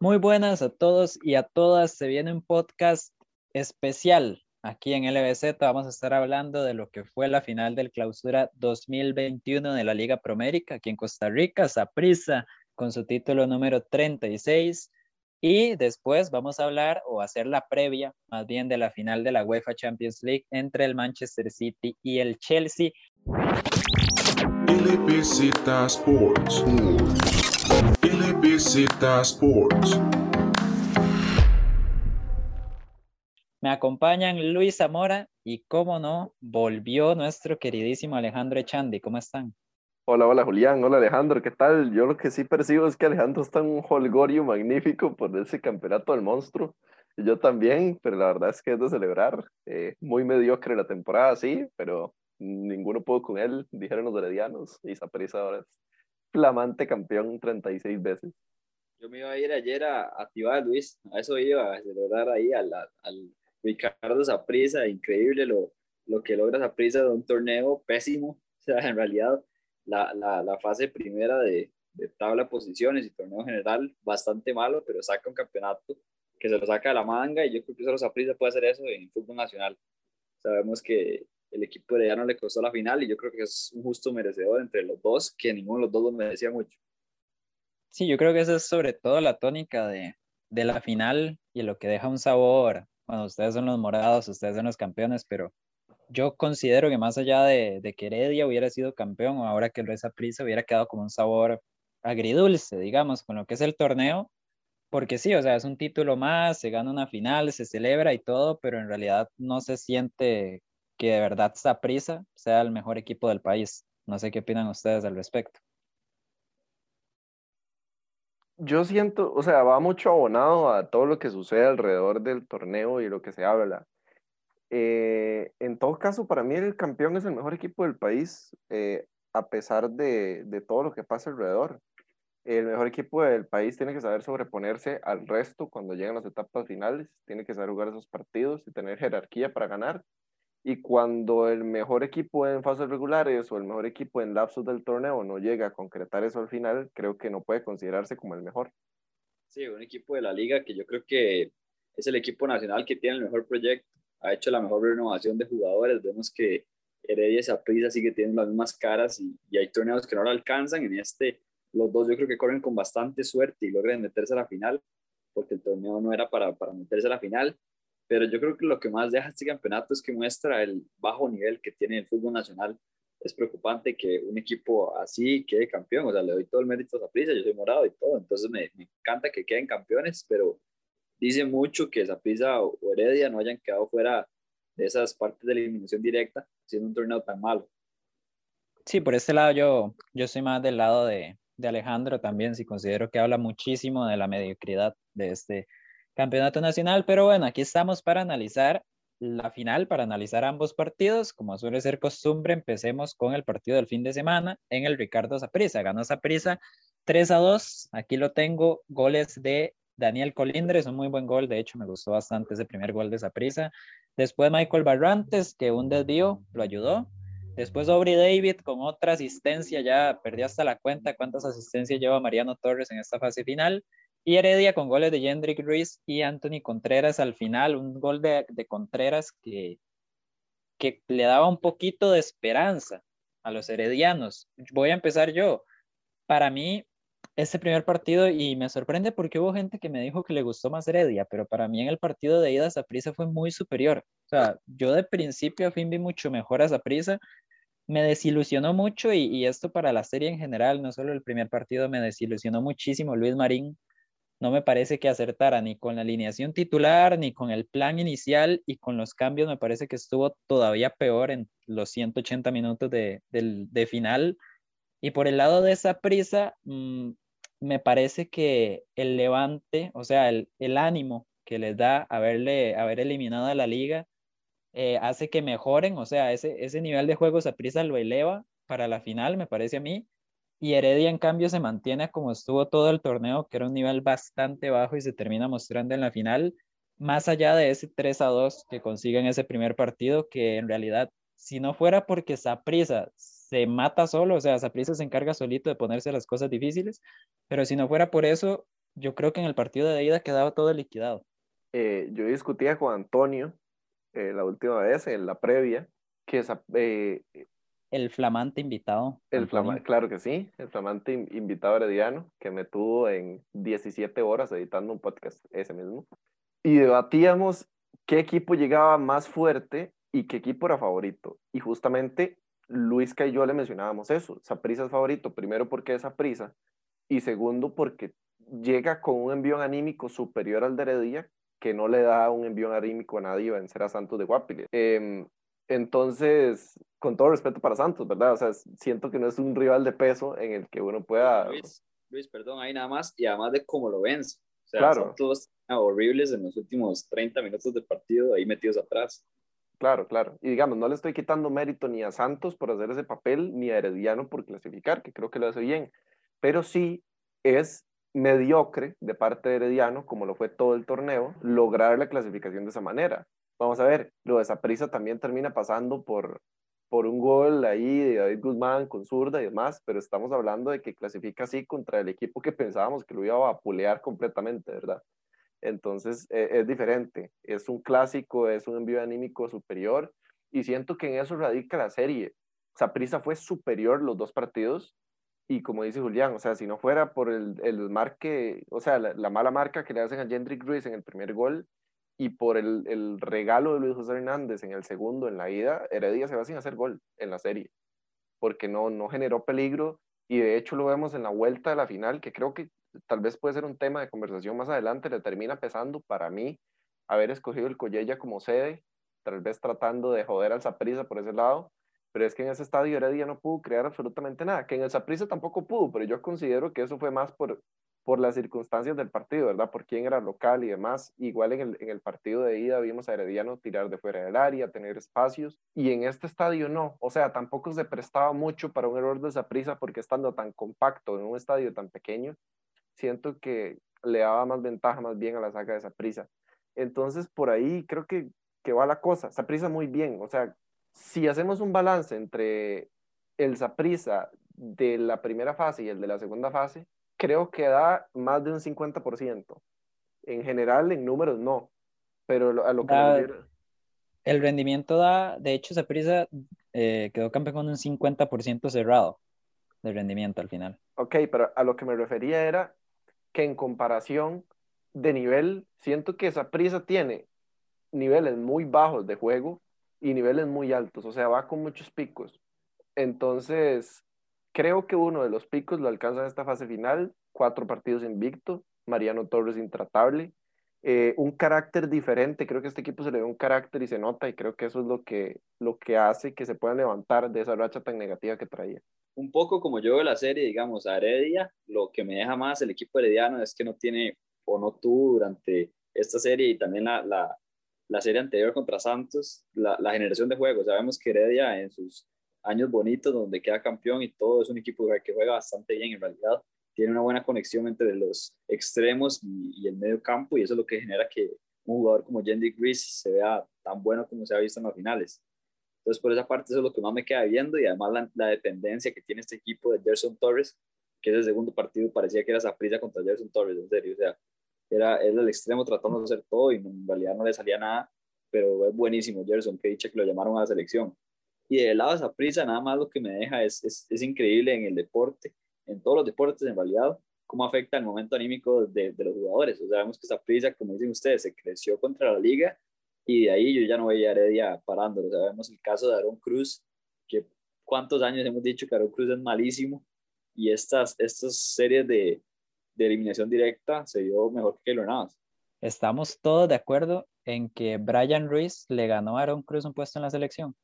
Muy buenas a todos y a todas. Se viene un podcast especial aquí en LBZ. Vamos a estar hablando de lo que fue la final del clausura 2021 de la Liga Promérica aquí en Costa Rica. Saprissa con su título número 36. Y después vamos a hablar o hacer la previa más bien de la final de la UEFA Champions League entre el Manchester City y el Chelsea. LBZ Sports. LBZ Sports. Me acompañan Luis Zamora y, como no, volvió nuestro queridísimo Alejandro Echandi. ¿Cómo están? Hola, hola Julián, hola Alejandro, ¿qué tal? Yo lo que sí percibo es que Alejandro está en un holgorio magnífico por ese campeonato del monstruo. Y yo también, pero la verdad es que es de celebrar. Eh, muy mediocre la temporada, sí, pero ninguno pudo con él, dijeron los heredianos, y Zaprisa ahora es flamante campeón 36 veces. Yo me iba a ir ayer a, a Luis, a eso iba, a celebrar ahí al, al Ricardo Zaprisa, increíble lo, lo que logra Zaprisa de un torneo pésimo, o sea, en realidad la, la, la fase primera de, de tabla de posiciones y torneo general bastante malo, pero saca un campeonato que se lo saca de la manga y yo creo que solo Zaprisa puede hacer eso en fútbol nacional. Sabemos que el equipo de no le costó la final y yo creo que es un justo merecedor entre los dos, que ninguno de los dos lo merecía mucho. Sí, yo creo que esa es sobre todo la tónica de, la final y lo que deja un sabor. Bueno, ustedes son los morados, ustedes son los campeones, pero yo considero que más allá de, de que Heredia hubiera sido campeón o ahora que esa prisa hubiera quedado como un sabor agridulce, digamos, con lo que es el torneo, porque sí, o sea, es un título más, se gana una final, se celebra y todo, pero en realidad no se siente que de verdad prisa sea el mejor equipo del país. No sé qué opinan ustedes al respecto. Yo siento, o sea, va mucho abonado a todo lo que sucede alrededor del torneo y lo que se habla. Eh, en todo caso, para mí el campeón es el mejor equipo del país, eh, a pesar de, de, todo lo que pasa alrededor. El mejor equipo del país tiene que saber sobreponerse al resto cuando llegan las etapas finales, tiene que saber jugar esos partidos y tener jerarquía para ganar y cuando el mejor equipo en fases regulares o el mejor equipo en lapsos del torneo no llega a concretar eso al final, creo que no puede considerarse como el mejor. Sí, un equipo de la liga que yo creo que es el equipo nacional que tiene el mejor proyecto, ha hecho la mejor renovación de jugadores, vemos que Heredia y Saprissa sigue teniendo las mismas caras y, y, hay torneos que no lo alcanzan, en este los dos yo creo que corren con bastante suerte y logran meterse a la final, porque el torneo no era para, para meterse a la final, pero yo creo que lo que más deja este campeonato es que muestra el bajo nivel que tiene el fútbol nacional. Es preocupante que un equipo así quede campeón, o sea, le doy todo el mérito a Zaprisa, yo soy morado y todo, entonces me, encanta que queden campeones, pero dice mucho que Zaprisa o Heredia no hayan quedado fuera de esas partes de eliminación directa, siendo un torneo tan malo. Sí, por este lado yo, yo soy más del lado de, de Alejandro también, si considero que habla muchísimo de la mediocridad de este campeonato nacional, pero bueno, aquí estamos para analizar la final, para analizar ambos partidos. Como suele ser costumbre, empecemos con el partido del fin de semana en el Ricardo Zaprisa. Ganó Zaprisa 3 a 2. Aquí lo tengo, goles de Daniel Colindres, un muy buen gol, de hecho me gustó bastante ese primer gol de Zaprisa. Después Michael Barrantes, que un desvío lo ayudó. Después Aubrey David con otra asistencia, ya perdió hasta la cuenta cuántas asistencias lleva Mariano Torres en esta fase final. Y Heredia con goles de Jendrik Ruiz y Anthony Contreras al final, un gol de, de Contreras que, que le daba un poquito de esperanza a los heredianos. Voy a empezar yo. Para mí, este primer partido, y me sorprende porque hubo gente que me dijo que le gustó más Heredia, pero para mí en el partido de ida Zaprisa fue muy superior. O sea, yo de principio a fin vi mucho mejor a Zaprisa. Me desilusionó mucho y, y esto para la serie en general, no solo el primer partido, me desilusionó muchísimo Luis Marín no me parece que acertara ni con la alineación titular, ni con el plan inicial y con los cambios me parece que estuvo todavía peor en los 180 minutos de, final. Y por el lado de esa prisa, mm, me parece que el levante, o sea, el, ánimo que les da haberle, haber eliminado a la liga, eh, hace que mejoren, o sea, ese, ese nivel de juego esa prisa lo eleva para la final, me parece a mí, y Heredia, en cambio, se mantiene como estuvo todo el torneo, que era un nivel bastante bajo y se termina mostrando en la final, más allá de ese 3 a 2 que consiguen ese primer partido, que en realidad, si no fuera porque Saprisa se mata solo, o sea, Saprisa se encarga solito de ponerse las cosas difíciles, pero si no fuera por eso, yo creo que en el partido de ida quedaba todo liquidado. Eh, yo discutía con Antonio eh, la última vez, en la previa, que esa, eh, El flamante invitado. el claro que sí, el flamante in- invitado herediano, que me tuvo en 17 horas editando un podcast, ese mismo, y debatíamos qué equipo llegaba más fuerte y qué equipo era favorito. Y justamente Luisca y yo le mencionábamos eso, Saprissa es favorito, primero porque es Saprissa, y segundo porque llega con un envío anímico superior al de Heredia, que no le da un envío anímico a nadie vencer a Santos de Guapile. Em, entonces, con todo respeto para Santos, ¿verdad? O sea, siento que no es un rival de peso en el que uno pueda... Luis, Luis, perdón, ahí nada más, y además de cómo lo vence. O sea, Claro. son todos horribles en los últimos 30 minutos de partido, ahí metidos atrás. Claro, claro. Y digamos, no le estoy quitando mérito ni a Santos por hacer ese papel, ni a Herediano por clasificar, que creo que lo hace bien. Pero sí es mediocre de parte de Herediano, como lo fue todo el torneo, lograr la clasificación de esa manera. Vamos a ver, lo de Saprissa también termina pasando por, por un gol ahí de David Guzmán con zurda y demás, pero estamos hablando de que clasifica así contra el equipo que pensábamos que lo iba a vapulear completamente, ¿verdad? Entonces eh, es diferente, es un clásico, es un envío anímico superior y siento que en eso radica la serie. Saprissa fue superior los dos partidos y como dice Julián, o sea, si no fuera por el, el marque, o sea, la, la mala marca que le hacen a Jendrick Ruiz en el primer gol y por el, el regalo de Luis José Hernández en el segundo en la ida, Heredia se va sin hacer gol en la serie porque no, no generó peligro y de hecho lo vemos en la vuelta de la final, que creo que tal vez puede ser un tema de conversación más adelante, le termina pesando para mí haber escogido el Collella como sede, tal vez tratando de joder al Saprissa por ese lado, pero es que en ese estadio Heredia no pudo crear absolutamente nada, que en el Saprissa tampoco pudo, pero yo considero que eso fue más por, por las circunstancias del partido, ¿verdad? Por quién era local y demás. Igual en el, en el partido de ida vimos a Herediano tirar de fuera del área, tener espacios, y en este estadio no. O sea, tampoco se prestaba mucho para un error de Saprissa porque estando tan compacto en un estadio tan pequeño, siento que le daba más ventaja más bien a la saga de Saprissa. Entonces, por ahí creo que, que va la cosa. Saprissa muy bien. O sea, si hacemos un balance entre el Saprissa de la primera fase y el de la segunda fase, creo que da más de un 50%. En general, en números no, pero a lo que Da- El rendimiento da, de hecho, Saprissa eh, quedó campeón con un 50% cerrado de rendimiento al final. Ok, pero a lo que me refería era que en comparación de nivel, siento que Saprissa tiene niveles muy bajos de juego y niveles muy altos, o sea, va con muchos picos. Entonces, creo que uno de los picos lo alcanza en esta fase final, cuatro partidos invicto, Mariano Torres intratable, eh, un carácter diferente, creo que este equipo se le ve un carácter y se nota y creo que eso es lo que, lo que hace que se puedan levantar de esa racha tan negativa que traía. Un poco como yo veo la serie, digamos, a Heredia, lo que me deja más el equipo herediano es que no tiene o no tuvo durante esta serie y también la, la, la serie anterior contra Santos, la, la generación de juegos. Sabemos que Heredia en sus años bonitos, donde queda campeón y todo, es un equipo que juega bastante bien en realidad. Tiene una buena conexión entre los extremos y, y el medio campo y eso es lo que genera que un jugador como Jendy Gris se vea tan bueno como se ha visto en las finales. Entonces, por esa parte, eso es lo que más me queda viendo y además la, la dependencia que tiene este equipo de Gerson Torres, que es el segundo partido, parecía que era Saprissa contra Gerson Torres, en serio, o sea, era, era el extremo tratando de hacer todo y en realidad no le salía nada, pero es buenísimo Gerson, que dicha que lo llamaron a la selección. Y del lado de Saprissa, nada más lo que me deja es, es, es increíble en el deporte, en todos los deportes en realidad, cómo afecta el momento anímico de, de los jugadores. O sea, vemos que Saprissa, como dicen ustedes, se creció contra la liga y de ahí yo ya no veía a Heredia parándolo. O sea, vemos el caso de Aaron Cruz, que cuántos años hemos dicho que Aaron Cruz es malísimo y estas, estas series de, de eliminación directa se dio mejor que Keylor Navas. Estamos todos de acuerdo en que Brian Ruiz le ganó a Aaron Cruz un puesto en la selección.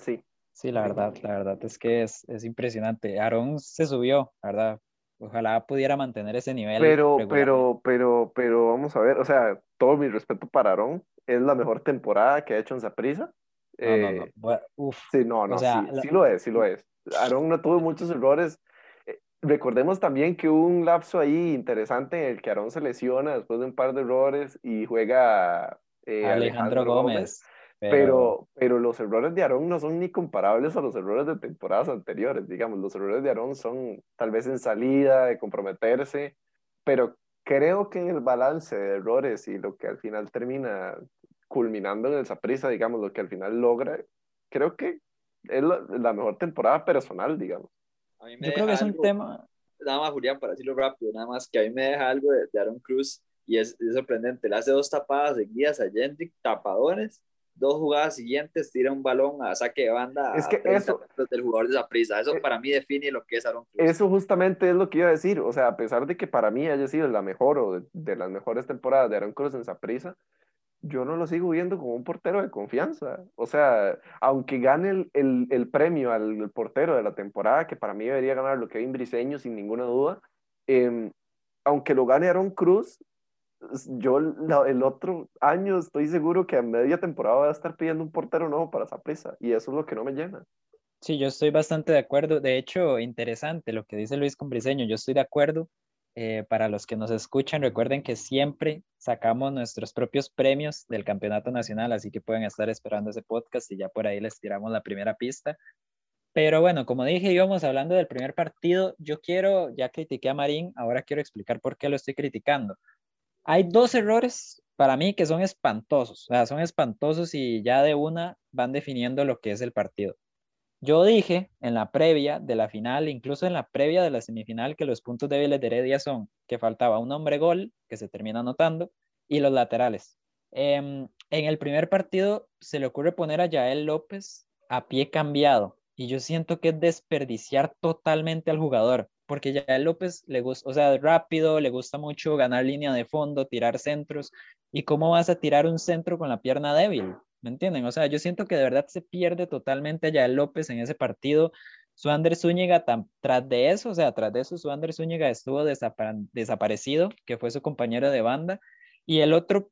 Sí, Sí, la verdad, la verdad es que es, es impresionante. Aaron se subió, la ¿verdad? Ojalá pudiera mantener ese nivel. pero, pero, pero, pero vamos a ver, o sea, todo mi respeto para Aarón, es la mejor temporada que ha hecho en Saprissa. No, no, no. Eh, Bueno, uf. Sí, no, no, sea, sí, la- sí lo es, sí lo es. Aarón no tuvo muchos errores. Eh, recordemos también que hubo un lapso ahí interesante en el que Aarón se lesiona después de un par de errores y juega eh, Alejandro Gómez. Pero, pero los errores de Aarón no son ni comparables a los errores de temporadas anteriores, digamos. Los errores de Aarón son tal vez en salida, de comprometerse, pero creo que el balance de errores y lo que al final termina culminando en el Saprissa, digamos, lo que al final logra, creo que es la, la mejor temporada personal, digamos. A mí me Yo creo que es un algo- tema, nada más, Julián, para decirlo rápido, nada más que a mí me deja algo de, de Aaron Cruz y es, es sorprendente. Le hace dos tapadas seguidas a Jendrick, tapadones, dos jugadas siguientes, tira un balón a saque de banda Es a que 30 eso- del jugador de esa prisa. Eso Eh, para mí define lo que es Aaron Cruz. Eso justamente es lo que iba a decir, o sea, a pesar de que para mí haya sido la mejor o de, de las mejores temporadas de Aaron Cruz en Saprissa, yo no lo sigo viendo como un portero de confianza. O sea, aunque gane el, el, el premio al portero de la temporada, que para mí debería ganar lo Kevin Briseño sin ninguna duda, eh, aunque lo gane Aaron Cruz, yo el otro año estoy seguro que a media temporada voy a estar pidiendo un portero nuevo para Saprissa, y eso es lo que no me llena. sí, yo estoy bastante de acuerdo. De hecho, interesante lo que dice Luis Combriseño, yo estoy de acuerdo. Eh, para los que nos escuchan, recuerden que siempre sacamos nuestros propios premios del campeonato nacional, así que pueden estar esperando ese podcast y ya por ahí les tiramos la primera pista. Pero bueno, como dije, íbamos hablando del primer partido. Yo quiero, ya critiqué a Marín, ahora quiero explicar por qué lo estoy criticando. Hay dos errores para mí que son espantosos, son espantosos y ya de una van definiendo lo que es el partido. Yo dije en la previa de la final, incluso en la previa de la semifinal, que los puntos débiles de Heredia son que faltaba un hombre gol, que se termina anotando, y los laterales. Em, en el primer partido se le ocurre poner a Yael López a pie cambiado, y yo siento que es desperdiciar totalmente al jugador, porque Yael López le gusta, o sea, rápido, le gusta mucho ganar línea de fondo, tirar centros, y cómo vas a tirar un centro con la pierna débil, ¿me entienden? O sea, yo siento que de verdad se pierde totalmente a Yael López en ese partido. Suander Zúñiga, tras de eso, o sea, tras de eso, Suander Zúñiga estuvo desapa- desaparecido, que fue su compañero de banda. Y el otro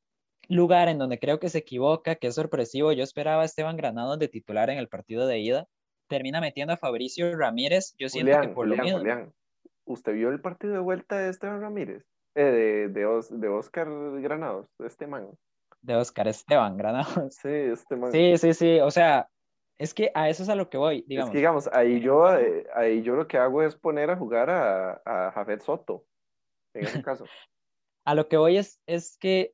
lugar en donde creo que se equivoca, que es sorpresivo, yo esperaba a Esteban Granados de titular en el partido de ida, termina metiendo a Fabricio Ramírez. Yo siento que por Julián, lo mismo. Julián, ¿usted vio el partido de vuelta de Esteban Ramírez? Eh, de, de, Os- de Oscar Granados, este man. De Oscar Esteban Granados. Sí, este man. Sí, sí, sí. O sea, es que a eso es a lo que voy, Es digamos. que, digamos, ahí yo, eh, ahí yo lo que hago es poner a jugar a, a Jafet Soto, en ese caso. A lo que voy es, es que,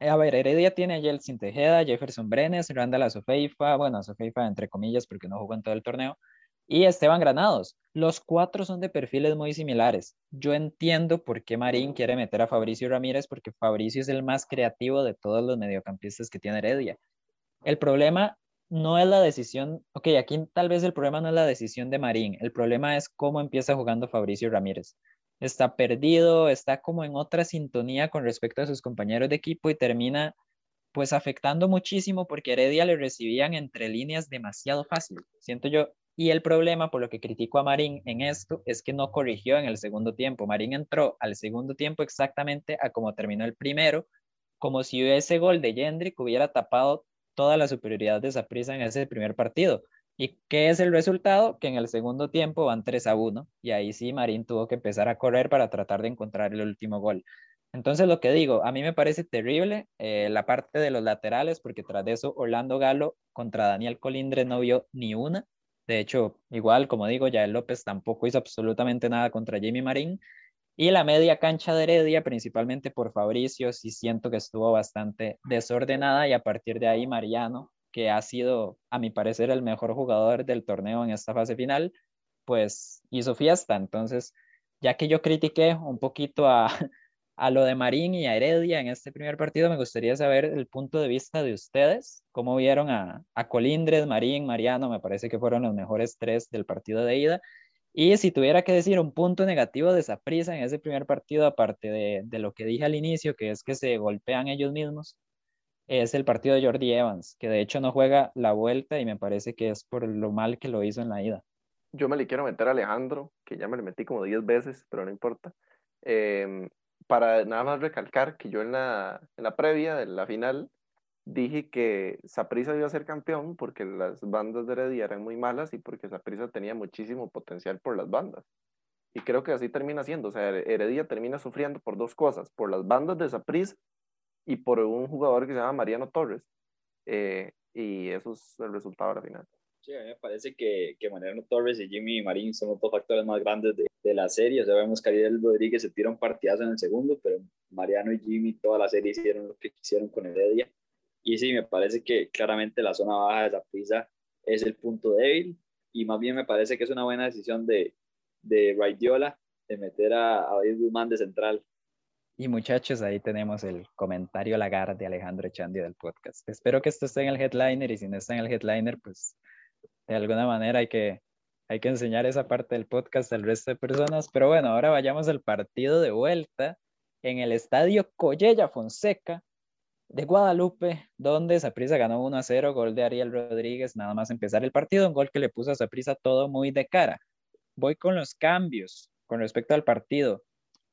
eh, a ver, Heredia tiene a Yeltsin Tejeda, Jefferson Brenes, Randall Azofeifa, bueno, Azofeifa entre comillas porque no jugó en todo el torneo, y Esteban Granados. Los cuatro son de perfiles muy similares. Yo entiendo por qué Marín quiere meter a Fabricio Ramírez, porque Fabricio es el más creativo de todos los mediocampistas que tiene Heredia. El problema no es la decisión, ok, aquí tal vez el problema no es la decisión de Marín, el problema es cómo empieza jugando Fabricio Ramírez. Está perdido, está como en otra sintonía con respecto a sus compañeros de equipo y termina pues afectando muchísimo porque Heredia le recibían entre líneas demasiado fácil, siento yo. Y el problema por lo que critico a Marín en esto es que no corrigió en el segundo tiempo. Marín entró al segundo tiempo exactamente a como terminó el primero, como si ese gol de Jendrick hubiera tapado toda la superioridad de Saprissa en ese primer partido. ¿Y qué es el resultado? Que en el segundo tiempo van 3 a 1 y ahí sí Marín tuvo que empezar a correr para tratar de encontrar el último gol. Entonces lo que digo, a mí me parece terrible eh, la parte de los laterales porque tras de eso Orlando Galo contra Daniel Colindre no vio ni una. De hecho, igual como digo, ya el López tampoco hizo absolutamente nada contra Jimmy Marín. Y la media cancha de Heredia, principalmente por Fabricio, sí siento que estuvo bastante desordenada y a partir de ahí Mariano, que ha sido, a mi parecer, el mejor jugador del torneo en esta fase final, pues hizo fiesta. Entonces, ya que yo critiqué un poquito a, a lo de Marín y a Heredia en este primer partido, me gustaría saber el punto de vista de ustedes, cómo vieron a, Colindres, Marín, Mariano, me parece que fueron los mejores tres del partido de ida. Y si tuviera que decir un punto negativo de esa prisa en ese primer partido, aparte de, de, lo que dije al inicio, que es que se golpean ellos mismos, es el partido de Jordi Evans, que de hecho no juega la vuelta y me parece que es por lo mal que lo hizo en la ida. Yo me le quiero meter a Alejandro, que ya me le metí como 10 veces, pero no importa. Eh, para nada más recalcar que yo en la, en la previa de la final dije que Saprissa iba a ser campeón porque las bandas de Heredia eran muy malas y porque Saprissa tenía muchísimo potencial por las bandas. Y creo que así termina siendo. O sea, Heredia termina sufriendo por dos cosas: por las bandas de Saprissa y por un jugador que se llama Mariano Torres. Eh, y eso es el resultado la final. Sí, a mí me parece que, que Mariano Torres y Jimmy Marín son los dos factores más grandes de, de la serie. O sea, vemos que Ariel Rodríguez se tira un partidazo en el segundo, pero Mariano y Jimmy toda la serie hicieron lo que quisieron con Heredia. Y sí, me parece que claramente la zona baja de esa es el punto débil y más bien me parece que es una buena decisión de, de Raidiola de meter a, a David Guzmán de central. Y muchachos, ahí tenemos el comentario lagar de Alejandro Echandi del podcast. Espero que esto esté en el headliner y si no está en el headliner, pues de alguna manera hay que, hay que enseñar esa parte del podcast al resto de personas. Pero bueno, ahora vayamos al partido de vuelta en el estadio Collella Fonseca de Guadalupe, donde Saprissa ganó 1 a 0, gol de Ariel Rodríguez, nada más empezar el partido, un gol que le puso a Saprissa todo muy de cara. Voy con los cambios con respecto al partido.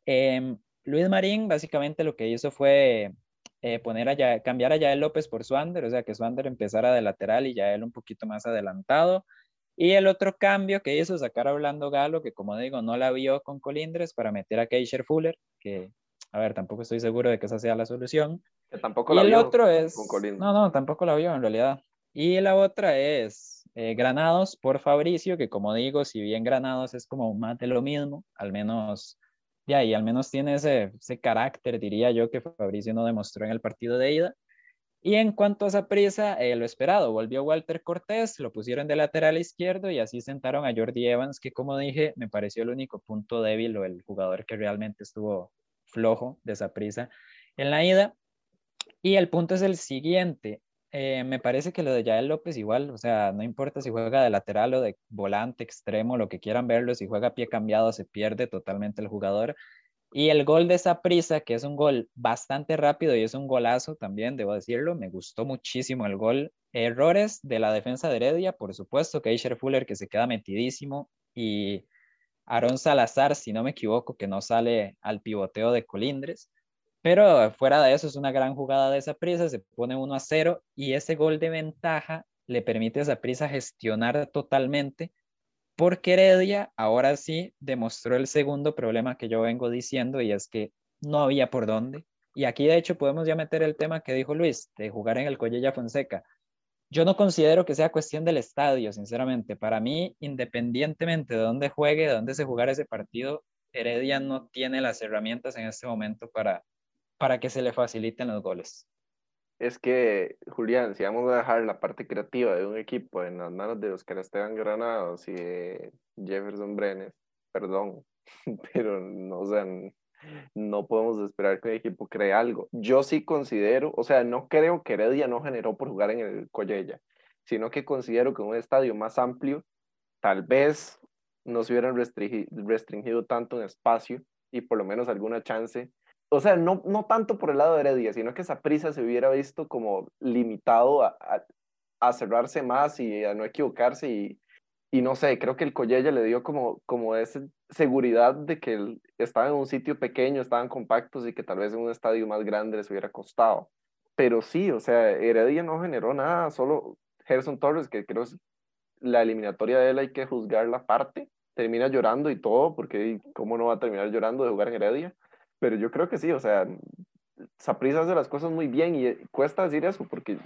Em, Luis Marín básicamente lo que hizo fue eh, poner a cambiar a Yael López por Swander, o sea que Swander empezara de lateral y Yael un poquito más adelantado. Y el otro cambio que hizo, sacar a Orlando Galo, que como digo, no la vio con Colindres, para meter a Keisher Fuller, que, a ver, tampoco estoy seguro de que esa sea la solución. Que tampoco y la el vio otro es... con Colindres. No, no, tampoco la vio en realidad. Y la otra es eh, Granados por Fabricio, que como digo, si bien Granados es como más de lo mismo, al menos ya, y al menos tiene ese, ese carácter, diría yo, que Fabricio no demostró en el partido de ida. Y en cuanto a esa prisa, eh, lo esperado, volvió Walter Cortés, lo pusieron de lateral izquierdo y así sentaron a Jordi Evans, que como dije, me pareció el único punto débil o el jugador que realmente estuvo flojo de esa prisa en la ida. Y el punto es el siguiente, eh, me parece que lo de Yael López igual, o sea, no importa si juega de lateral o de volante, extremo, lo que quieran verlo, si juega a pie cambiado se pierde totalmente el jugador. Y el gol de esa prisa, que es un gol bastante rápido y es un golazo también, debo decirlo, me gustó muchísimo el gol. Errores de la defensa de Heredia, por supuesto, Keisher Fuller que se queda metidísimo y Aaron Salazar, si no me equivoco, que no sale al pivoteo de Colindres. Pero fuera de eso, es una gran jugada de esa prisa, se pone 1 a 0 y ese gol de ventaja le permite a esa prisa gestionar totalmente, porque Heredia ahora sí demostró el segundo problema que yo vengo diciendo y es que no había por dónde. Y aquí de hecho podemos ya meter el tema que dijo Luis, de jugar en el Collella Fonseca. Yo no considero que sea cuestión del estadio, sinceramente. Para mí, independientemente de dónde juegue, de dónde se jugara ese partido, Heredia no tiene las herramientas en este momento para, para que se le faciliten los goles. Es que, Julián, si vamos a dejar la parte creativa de un equipo en las manos de Oscar Esteban Granados y de Jefferson Brenes, perdón, pero no, o sea, no podemos esperar que un equipo cree algo. Yo sí considero, o sea, no creo que Heredia no generó por jugar en el Collella, sino que considero que un estadio más amplio, tal vez no se hubieran restringido, restringido tanto en espacio y por lo menos alguna chance o sea, no, no tanto por el lado de Heredia, sino que esa prisa se hubiera visto como limitado a, cerrarse más y a no equivocarse y, no sé, creo que el Collella le dio como, como esa seguridad de que él estaba en un sitio pequeño, estaban compactos y que tal vez en un estadio más grande les hubiera costado. Pero sí, o sea, Heredia no generó nada, solo Gerson Torres, que creo es la eliminatoria de él hay que juzgar la parte, termina llorando y todo, porque cómo no va a terminar llorando de jugar en Heredia pero yo creo que sí, o sea, Saprissa hace las cosas muy bien y cuesta decir eso porque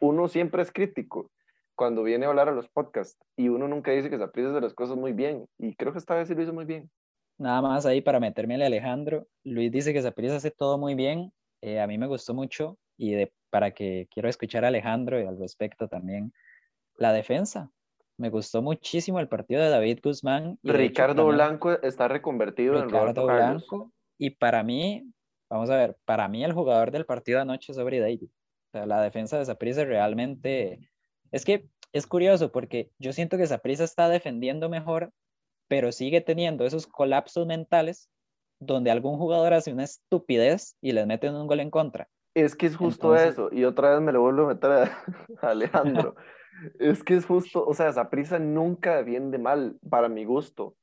uno siempre es crítico cuando viene a hablar a los podcasts y uno nunca dice que Saprissa hace las cosas muy bien y creo que esta vez sí lo hizo muy bien. Nada más ahí para meterme a Alejandro. Luis dice que Saprissa hace todo muy bien. Eh, a mí me gustó mucho y de, para que quiero escuchar a Alejandro y al respecto también la defensa. Me gustó muchísimo el partido de David Guzmán. Y Ricardo Blanco está reconvertido Ricardo en Roberto Carlos. Y para mí, vamos a ver, para mí el jugador del partido anoche es Aubrey David. O sea, la defensa de Saprissa realmente... Es que es curioso porque yo siento que Saprissa está defendiendo mejor, pero sigue teniendo esos colapsos mentales donde algún jugador hace una estupidez y les meten un gol en contra. Es que es justo eso, y otra vez me lo vuelvo a meter a, Alejandro. es que es justo, o sea, Saprissa nunca defiende mal, para mi gusto.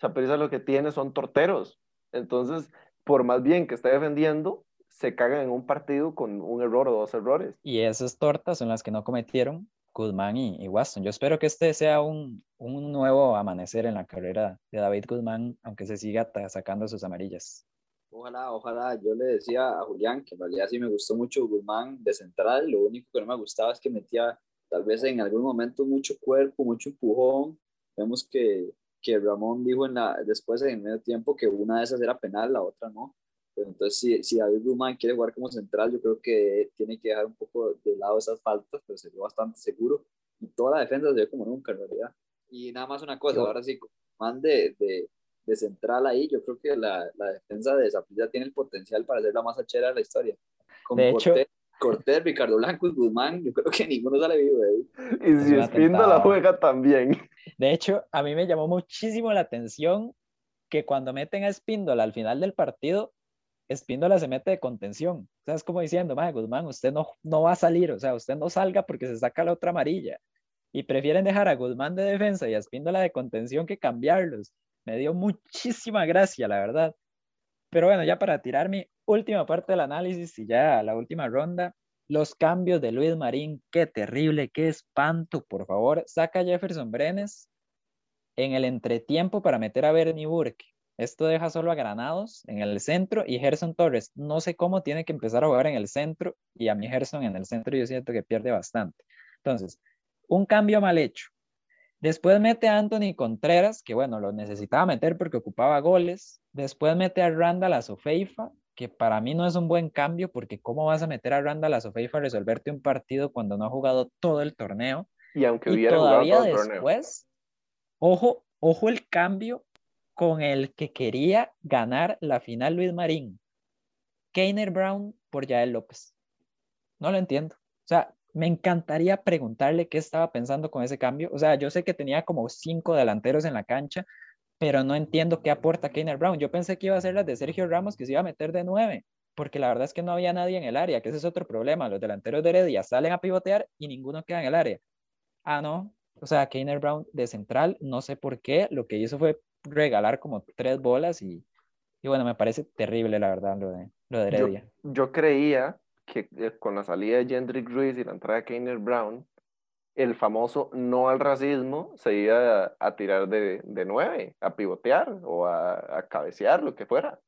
Saprissa lo que tiene son torteros. Entonces, por más bien que esté defendiendo, se cagan en un partido con un error o dos errores. Y esas tortas son las que no cometieron Guzmán y, y Watson. Yo espero que este sea un, un, nuevo amanecer en la carrera de David Guzmán, aunque se siga sacando sus amarillas. Ojalá, ojalá. Yo le decía a Julián que en realidad sí me gustó mucho Guzmán de central. Lo único que no me gustaba es que metía tal vez en algún momento mucho cuerpo, mucho empujón. Vemos que que Ramón dijo en la, después en medio tiempo que una de esas era penal, la otra no. Pero entonces, si, si David Guzmán quiere jugar como central, yo creo que tiene que dejar un poco de lado esas faltas, pero se vio bastante seguro. Y toda la defensa se ve como nunca, en realidad. Y nada más una cosa, ahora sí, man de, de, de, central ahí, yo creo que la, la defensa de Zaprisa tiene el potencial para ser la más achera de la historia. Con de hecho, Cortés, Ricardo Blanco y Guzmán, yo creo que ninguno sale vivo de ahí. Y si Espíndola juega también. De hecho, a mí me llamó muchísimo la atención que cuando meten a Espíndola al final del partido, Espíndola se mete de contención. O sea, es como diciendo, Guzmán, usted no, no va a salir, o sea, usted no salga porque se saca la otra amarilla. Y prefieren dejar a Guzmán de defensa y a Espíndola de contención que cambiarlos. Me dio muchísima gracia, la verdad. Pero bueno, ya para tirar mi última parte del análisis y ya la última ronda, los cambios de Luis Marín, qué terrible, qué espanto, por favor, saca a Jefferson Brenes en el entretiempo para meter a Bernie Burke. Esto deja solo a Granados en el centro y Gerson Torres. No sé cómo tiene que empezar a jugar en el centro y a mi Gerson en el centro yo siento que pierde bastante. Entonces, un cambio mal hecho. Después mete a Anthony Contreras, que bueno, lo necesitaba meter porque ocupaba goles. Después mete a Randall a Sofeifa, que para mí no es un buen cambio porque ¿cómo vas a meter a Randall a Sofeifa a resolverte un partido cuando no ha jugado todo el torneo? Y aunque y hubiera todavía jugado todo el después, ojo, ojo el cambio con el que quería ganar la final Luis Marín. Keiner Brown por Yael López. No lo entiendo. O sea, me encantaría preguntarle qué estaba pensando con ese cambio. O sea, yo sé que tenía como cinco delanteros en la cancha, pero no entiendo qué aporta Keiner Brown. Yo pensé que iba a ser las de Sergio Ramos, que se iba a meter de nueve, porque la verdad es que no había nadie en el área, que ese es otro problema. Los delanteros de Heredia salen a pivotear y ninguno queda en el área. Ah, no. O sea, Keiner Brown de central, no sé por qué, lo que hizo fue regalar como tres bolas y, y bueno, me parece terrible la verdad lo de, lo de Heredia. Yo, yo creía que eh, con la salida de Jendrick Ruiz y la entrada de Keiner Brown, el famoso no al racismo se iba a, tirar de, de, nueve, a pivotear o a, a, cabecear, lo que fuera.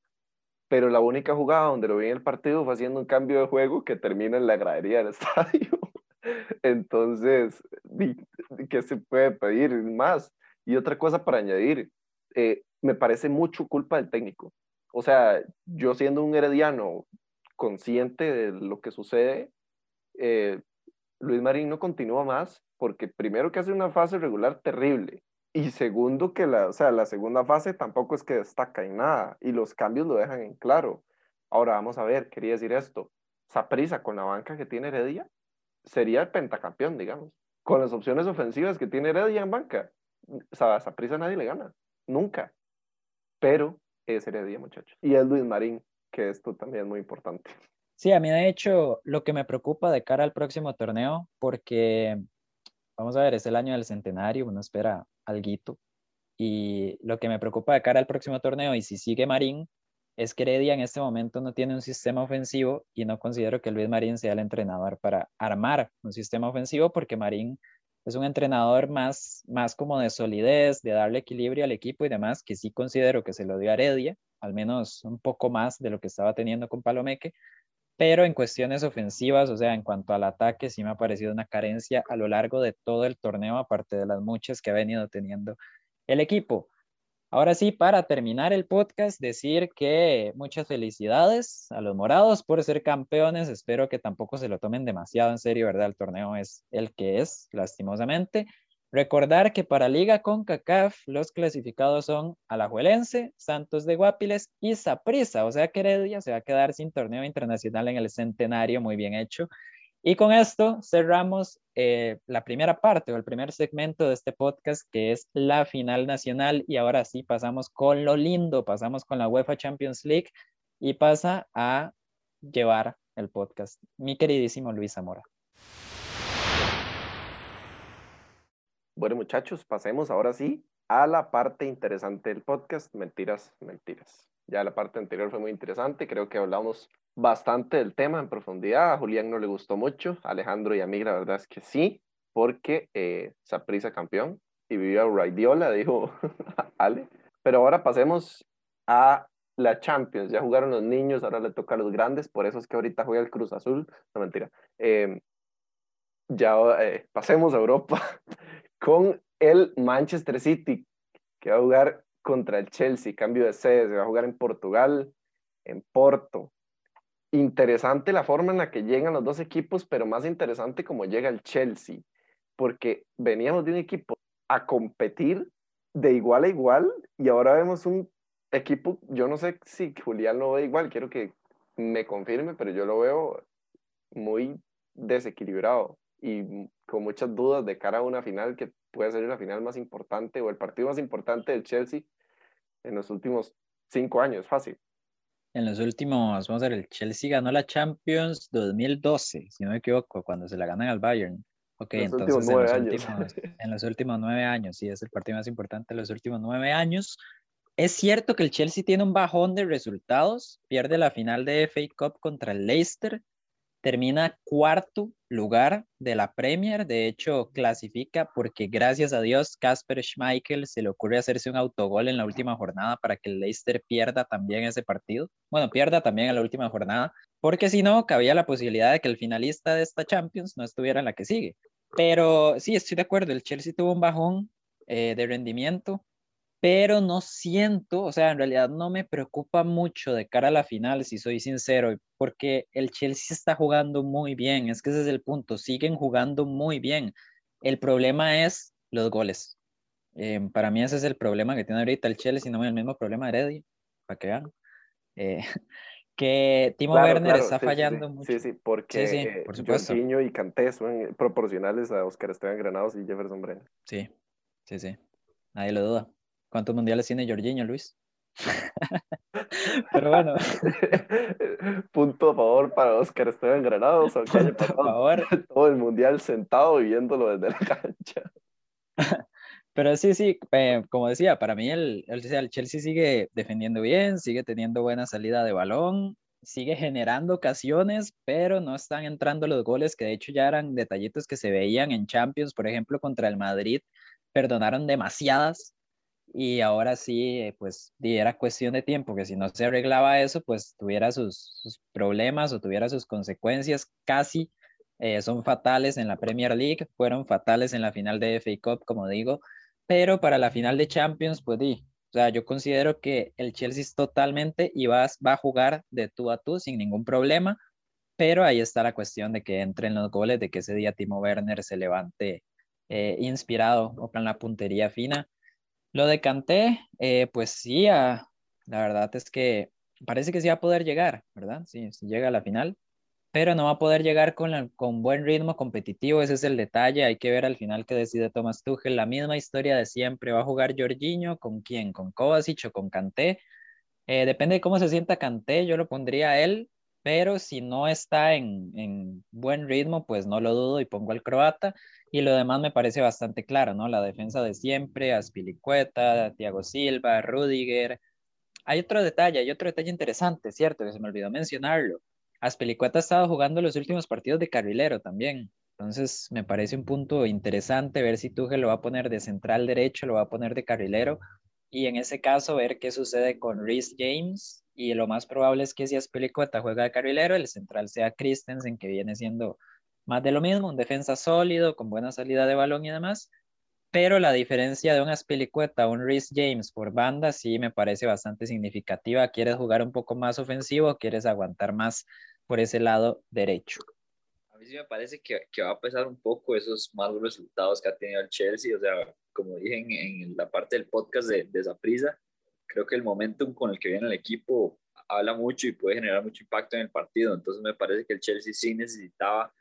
Pero la única jugada donde lo vi en el partido fue haciendo un cambio de juego que termina en la gradería del estadio. Entonces, ¿qué se puede pedir más? Y otra cosa para añadir, eh, me parece mucho culpa del técnico. O sea, yo siendo un herediano consciente de lo que sucede, eh, Luis Marín no continúa más porque primero que hace una fase regular terrible y segundo que la, o sea, la segunda fase tampoco es que destaca en nada y los cambios lo dejan en claro. Ahora vamos a ver, quería decir esto, Saprisa con la banca que tiene Heredia sería el pentacampeón, digamos. Con las opciones ofensivas que tiene Heredia en banca, Saprisa nadie le gana, nunca. Pero es Heredia, muchachos. Y es Luis Marín, que esto también es muy importante. Sí, a mí de hecho lo que me preocupa de cara al próximo torneo, porque vamos a ver, es el año del centenario, uno espera alguito, y lo que me preocupa de cara al próximo torneo, y si sigue Marín, es que Heredia en este momento no tiene un sistema ofensivo y no considero que Luis Marín sea el entrenador para armar un sistema ofensivo, porque Marín es un entrenador más, más como de solidez, de darle equilibrio al equipo y demás, que sí considero que se lo dio a Heredia, al menos un poco más de lo que estaba teniendo con Palomeque, pero en cuestiones ofensivas, o sea, en cuanto al ataque, sí me ha parecido una carencia a lo largo de todo el torneo, aparte de las muchas que ha venido teniendo el equipo. Ahora sí, para terminar el podcast, decir que muchas felicidades a los morados por ser campeones. Espero que tampoco se lo tomen demasiado en serio, ¿verdad? El torneo es el que es, lastimosamente. Recordar que para Liga con CACAF los clasificados son Alajuelense, Santos de Guapiles y Saprissa, o sea que Heredia se va a quedar sin torneo internacional en el centenario, muy bien hecho. Y con esto cerramos eh, la primera parte o el primer segmento de este podcast que es la final nacional y ahora sí pasamos con lo lindo, pasamos con la UEFA Champions League y pasa a llevar el podcast mi queridísimo Luis Zamora. Bueno, muchachos, pasemos ahora sí a la parte interesante del podcast, mentiras, mentiras. Ya la parte anterior fue muy interesante, creo que hablamos bastante del tema en profundidad, a Julián no le gustó mucho, Alejandro y a mí la verdad es que sí, porque eh, Saprisa campeón y vivió a Raidiola, dijo Ale. Pero ahora pasemos a la Champions, ya jugaron los niños, ahora le toca a los grandes, por eso es que ahorita juega el Cruz Azul, no mentira. Eh, ya eh, pasemos a Europa con el Manchester City, que va a jugar contra el Chelsea, cambio de sede, se va a jugar en Portugal, en Porto. Interesante la forma en la que llegan los dos equipos, pero más interesante cómo llega el Chelsea, porque veníamos de un equipo a competir de igual a igual y ahora vemos un equipo, yo no sé si Julián lo ve igual, quiero que me confirme, pero yo lo veo muy desequilibrado y con muchas dudas de cara a una final que puede ser la final más importante o el partido más importante del Chelsea en los últimos cinco años, fácil. En los últimos, vamos a ver, el Chelsea ganó la Champions 2012, si no me equivoco, cuando se la ganan al Bayern. Ok, entonces en los, últimos, en los últimos nueve años, sí, es el partido más importante de los últimos nueve años. Es cierto que el Chelsea tiene un bajón de resultados, pierde la final de FA Cup contra el Leicester, termina cuarto lugar de la Premier, de hecho clasifica porque gracias a Dios Casper Schmeichel se le ocurre hacerse un autogol en la última jornada para que el Leicester pierda también ese partido, bueno, pierda también en la última jornada, porque si no, cabía la posibilidad de que el finalista de esta Champions no estuviera en la que sigue. Pero sí, estoy de acuerdo, el Chelsea tuvo un bajón eh, de rendimiento, pero no siento, o sea, en realidad no me preocupa mucho de cara a la final, si soy sincero, porque el Chelsea está jugando muy bien, es que ese es el punto, siguen jugando muy bien. El problema es los goles. Em, para mí ese es el problema que tiene ahorita el Chelsea, no es el mismo problema de Heredia, para que vean. Eh, que Timo Werner está fallando mucho. Sí, sí, porque sí, por supuesto. y Canté son proporcionales a Oscar Esteban Granados y Jefferson Brenner. Sí, sí, sí, nadie lo duda. ¿Cuántos mundiales tiene Jorginho, Luis? Pero bueno. Punto a favor para Oscar Esteban Granados, aunque haya favor. todo el mundial sentado y viéndolo desde la cancha. Pero sí, sí, eh, como decía, para mí el, el, el, Chelsea sigue defendiendo bien, sigue teniendo buena salida de balón, sigue generando ocasiones, pero no están entrando los goles, que de hecho ya eran detallitos que se veían en Champions, por ejemplo, contra el Madrid, perdonaron demasiadas y ahora sí, eh, pues era cuestión de tiempo, que si no se arreglaba eso, pues tuviera sus, problemas o tuviera sus consecuencias casi eh, son fatales en la Premier League, fueron fatales en la final de FA Cup, como digo, pero para la final de Champions, pues di, o sea, yo considero que el Chelsea es totalmente y va, va a jugar de tú a tú sin ningún problema, pero ahí está la cuestión de que entren los goles, de que ese día Timo Werner se levante eh, inspirado o con la puntería fina lo decanté, eh, pues sí, la verdad es que parece que sí va a poder llegar, ¿verdad? Sí, llega a la final, pero no va a poder llegar con, con buen ritmo competitivo, ese es el detalle, hay que ver al final qué decide Thomas Tuchel, la misma historia de siempre, va a jugar Jorginho, ¿con quién? ¿Con Kovacic o con Kanté? Eh, depende de cómo se sienta Kanté, yo lo pondría él, pero si no está en, en buen ritmo, pues no lo dudo y pongo al croata. Y lo demás me parece bastante claro, ¿no? La defensa de siempre, Aspilicueta, Thiago Silva, Rudiger. Hay otro detalle, hay otro detalle interesante, ¿cierto? Que se me olvidó mencionarlo. Aspilicueta ha estado jugando los últimos partidos de carrilero también. Entonces, me parece un punto interesante ver si Tuchel lo va a poner de central derecho, lo va a poner de carrilero. Y en ese caso, ver qué sucede con Rhys James. Y lo más probable es que si Aspilicueta juega de carrilero, el central sea Christensen, que viene siendo más de lo mismo, un defensa sólido, con buena salida de balón y demás, pero la diferencia de un Aspilicueta o un Rhys James por banda sí me parece bastante significativa. ¿Quieres jugar un poco más ofensivo? ¿Quieres aguantar más por ese lado derecho? A mí sí me parece que, que va a pesar un poco esos malos resultados que ha tenido el Chelsea. O sea, como dije en, la parte del podcast de, de esa prisa, creo que el momentum con el que viene el equipo habla mucho y puede generar mucho impacto en el partido. Entonces me parece que el Chelsea sí necesitaba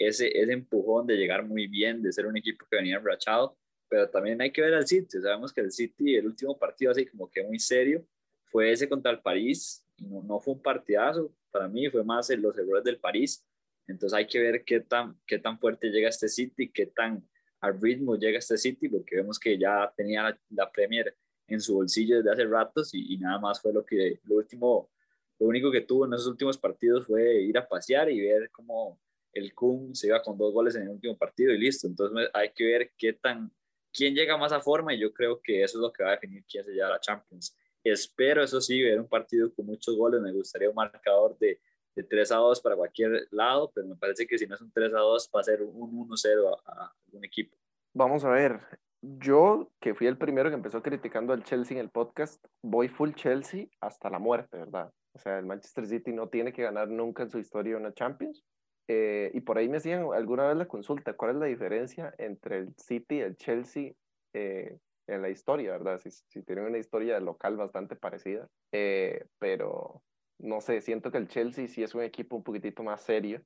ese, ese empujón de llegar muy bien, de ser un equipo que venía enrachado, pero también hay que ver al City, sabemos que el City, el último partido así como que muy serio, fue ese contra el París, no, no fue un partidazo, para mí fue más los errores del París, entonces hay que ver qué tan, qué tan fuerte llega este City, qué tan al ritmo llega este City, porque vemos que ya tenía la, Premier en su bolsillo desde hace ratos y, y, nada más fue lo que lo último, lo único que tuvo en esos últimos partidos fue ir a pasear y ver cómo, el Kun se iba con dos goles en el último partido y listo. Entonces hay que ver qué tan, quién llega más a forma y yo creo que eso es lo que va a definir quién se lleva a la Champions. Espero, eso sí, ver un partido con muchos goles. Me gustaría un marcador de, de 3 a 2 para cualquier lado, pero me parece que si no es un 3 a 2 va a ser un 1-0 a, a algún equipo. Vamos a ver, yo, que fui el primero que empezó criticando al Chelsea en el podcast, voy full Chelsea hasta la muerte, ¿verdad? O sea, el Manchester City no tiene que ganar nunca en su historia una Champions. Eh, y por ahí me hacían alguna vez la consulta, ¿cuál es la diferencia entre el City y el Chelsea eh, en la historia, verdad? Si, tienen una historia local bastante parecida, eh, pero no sé, siento que el Chelsea sí es un equipo un poquitito más serio.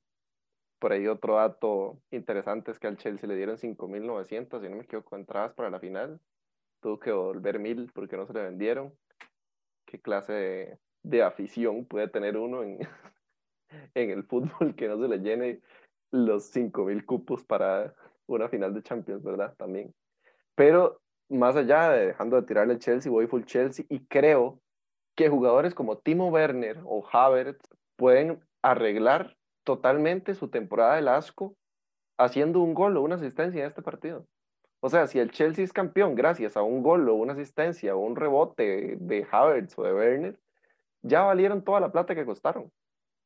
Por ahí otro dato interesante es que al Chelsea le dieron 5.900, si no me equivoco, entradas para la final. Tuvo que volver mil porque no se le vendieron. ¿Qué clase de, de afición puede tener uno en, en el fútbol que no se le llene los 5.000 cupos para una final de Champions, ¿verdad? También. Pero más allá de dejando de tirarle el Chelsea, voy full Chelsea y creo que jugadores como Timo Werner o Havertz pueden arreglar totalmente su temporada del asco haciendo un gol o una asistencia en este partido. O sea, si el Chelsea es campeón gracias a un gol o una asistencia o un rebote de Havertz o de Werner, ya valieron toda la plata que costaron.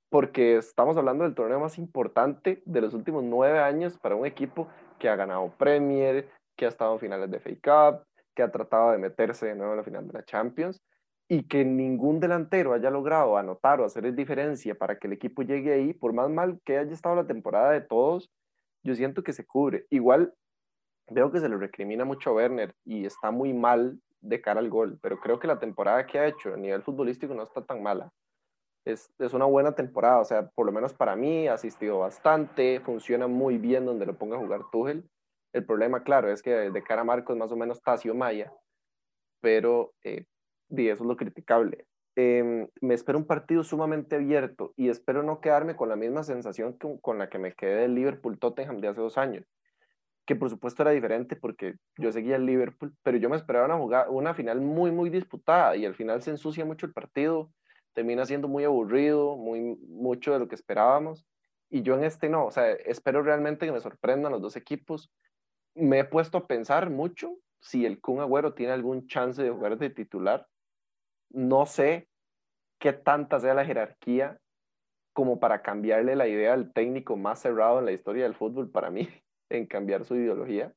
Porque estamos hablando del torneo más importante de los últimos nueve años para un equipo que ha ganado Premier, que ha estado en finales de FA Cup, que ha tratado de meterse de nuevo en la final de la Champions y que ningún delantero haya logrado anotar o hacer diferencia para que el equipo llegue ahí, por más mal que haya estado la temporada de todos, yo siento que se cubre. Igual veo que se le recrimina mucho a Werner y está muy mal de cara al gol, pero creo que la temporada que ha hecho a nivel futbolístico no está tan mala. Es, es una buena temporada, o sea, por lo menos para mí ha asistido bastante, funciona muy bien donde lo ponga a jugar Tuchel. El problema, claro, es que de cara a Marcos más o menos Tacio Maya, pero eh, eso es lo criticable. Em, me espero un partido sumamente abierto y espero no quedarme con la misma sensación con la que me quedé del Liverpool-Tottenham de hace dos años que por supuesto era diferente porque yo seguía el Liverpool, pero yo me esperaba una, jugada, una final muy, muy disputada y al final se ensucia mucho el partido, termina siendo muy aburrido, muy, mucho de lo que esperábamos. Y yo en este no, o sea, espero realmente que me sorprendan los dos equipos. Me he puesto a pensar mucho si el Kun Agüero tiene algún chance de jugar de titular. No sé qué tanta sea la jerarquía como para cambiarle la idea al técnico más cerrado en la historia del fútbol para mí en cambiar su ideología,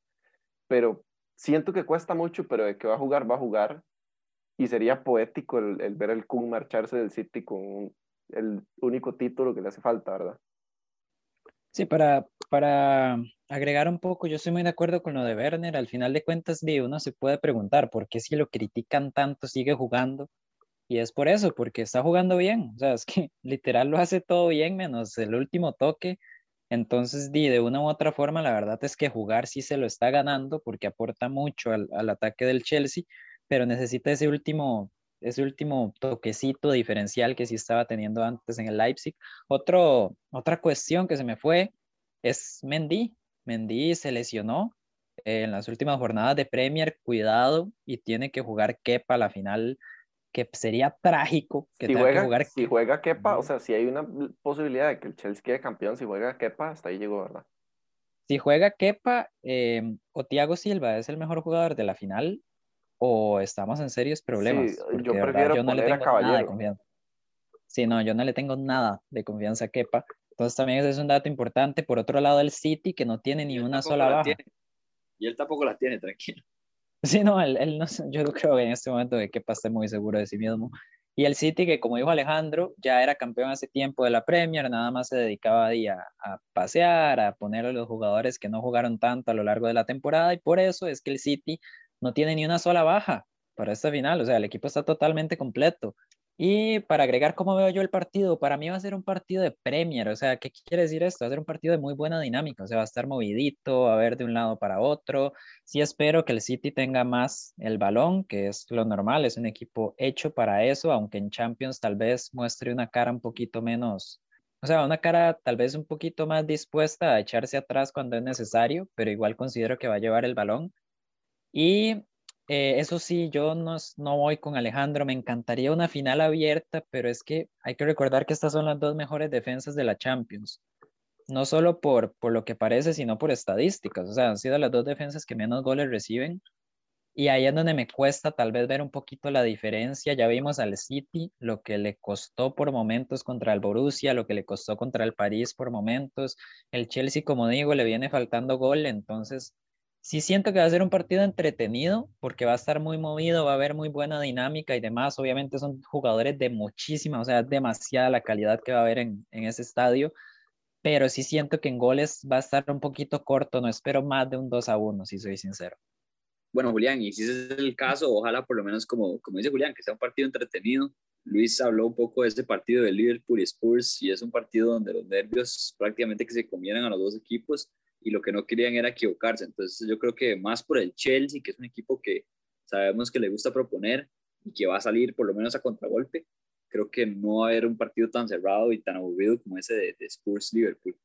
pero siento que cuesta mucho, pero de que va a jugar, va a jugar. Y sería poético el, ver el Kun marcharse del City con el único título que le hace falta, ¿verdad? Sí, para, para agregar un poco, yo estoy muy de acuerdo con lo de Werner. Al final de cuentas, uno se puede preguntar por qué si lo critican tanto sigue jugando. Y es por eso, porque está jugando bien. O sea, es que literal lo hace todo bien, menos el último toque entonces, de una u otra forma, la verdad es que jugar sí se lo está ganando porque aporta mucho al, ataque del Chelsea, pero necesita ese último, ese último toquecito diferencial que sí estaba teniendo antes en el Leipzig. Otro, otra cuestión que se me fue es Mendy. Mendy se lesionó en las últimas jornadas de Premier, cuidado, y tiene que jugar Kepa a la final que sería trágico que si tenga juega, que jugar. Si juega Kepa, o sea, si hay una posibilidad de que el Chelsea quede campeón, si juega Kepa, hasta ahí llegó, ¿verdad? Si juega Kepa em, o Thiago Silva es el mejor jugador de la final, o estamos en serios problemas. Sí, yo prefiero yo no le tengo nada de confianza. Sí, no, yo no le tengo nada de confianza a Kepa. Entonces también ese es un dato importante. Por otro lado, el City, que no tiene ni una sola baja. Y él tampoco la tiene, tranquilo. Sí, no, él, no, yo creo que en este momento de que esté muy seguro de sí mismo. Y el City, que como dijo Alejandro, ya era campeón hace tiempo de la Premier, nada más se dedicaba a, a pasear, a poner a los jugadores que no jugaron tanto a lo largo de la temporada, y por eso es que el City no tiene ni una sola baja para esta final, o sea, el equipo está totalmente completo. Y para agregar cómo veo yo el partido, para mí va a ser un partido de Premier, o sea, ¿qué quiere decir esto? Va a ser un partido de muy buena dinámica, o sea, va a estar movidito, a ver de un lado para otro. Sí espero que el City tenga más el balón, que es lo normal, es un equipo hecho para eso, aunque en Champions tal vez muestre una cara un poquito menos, o sea, una cara tal vez un poquito más dispuesta a echarse atrás cuando es necesario, pero igual considero que va a llevar el balón. Y eh, eso sí, yo no, no voy con Alejandro, me encantaría una final abierta, pero es que hay que recordar que estas son las dos mejores defensas de la Champions. No solo por, por lo que parece, sino por estadísticas. O sea, han sido las dos defensas que menos goles reciben. Y ahí es donde me cuesta tal vez ver un poquito la diferencia. Ya vimos al City lo que le costó por momentos contra el Borussia, lo que le costó contra el París por momentos. El Chelsea, como digo, le viene faltando gol, entonces sí siento que va a ser un partido entretenido porque va a estar muy movido, va a haber muy buena dinámica y demás. Obviamente son jugadores de muchísima, o sea, demasiada la calidad que va a haber en, en ese estadio, pero sí siento que en goles va a estar un poquito corto, no espero más de un 2 a 1, si soy sincero. Bueno, Julián, y si es el caso, ojalá por lo menos como, como dice Julián, que sea un partido entretenido. Luis habló un poco de ese partido de Liverpool y Spurs y es un partido donde los nervios prácticamente que se comieran a los dos equipos y lo que no querían era equivocarse. Entonces yo creo que más por el Chelsea, que es un equipo que sabemos que le gusta proponer y que va a salir por lo menos a contragolpe, creo que no va a haber un partido tan cerrado y tan aburrido como ese de, Spurs-Liverpool.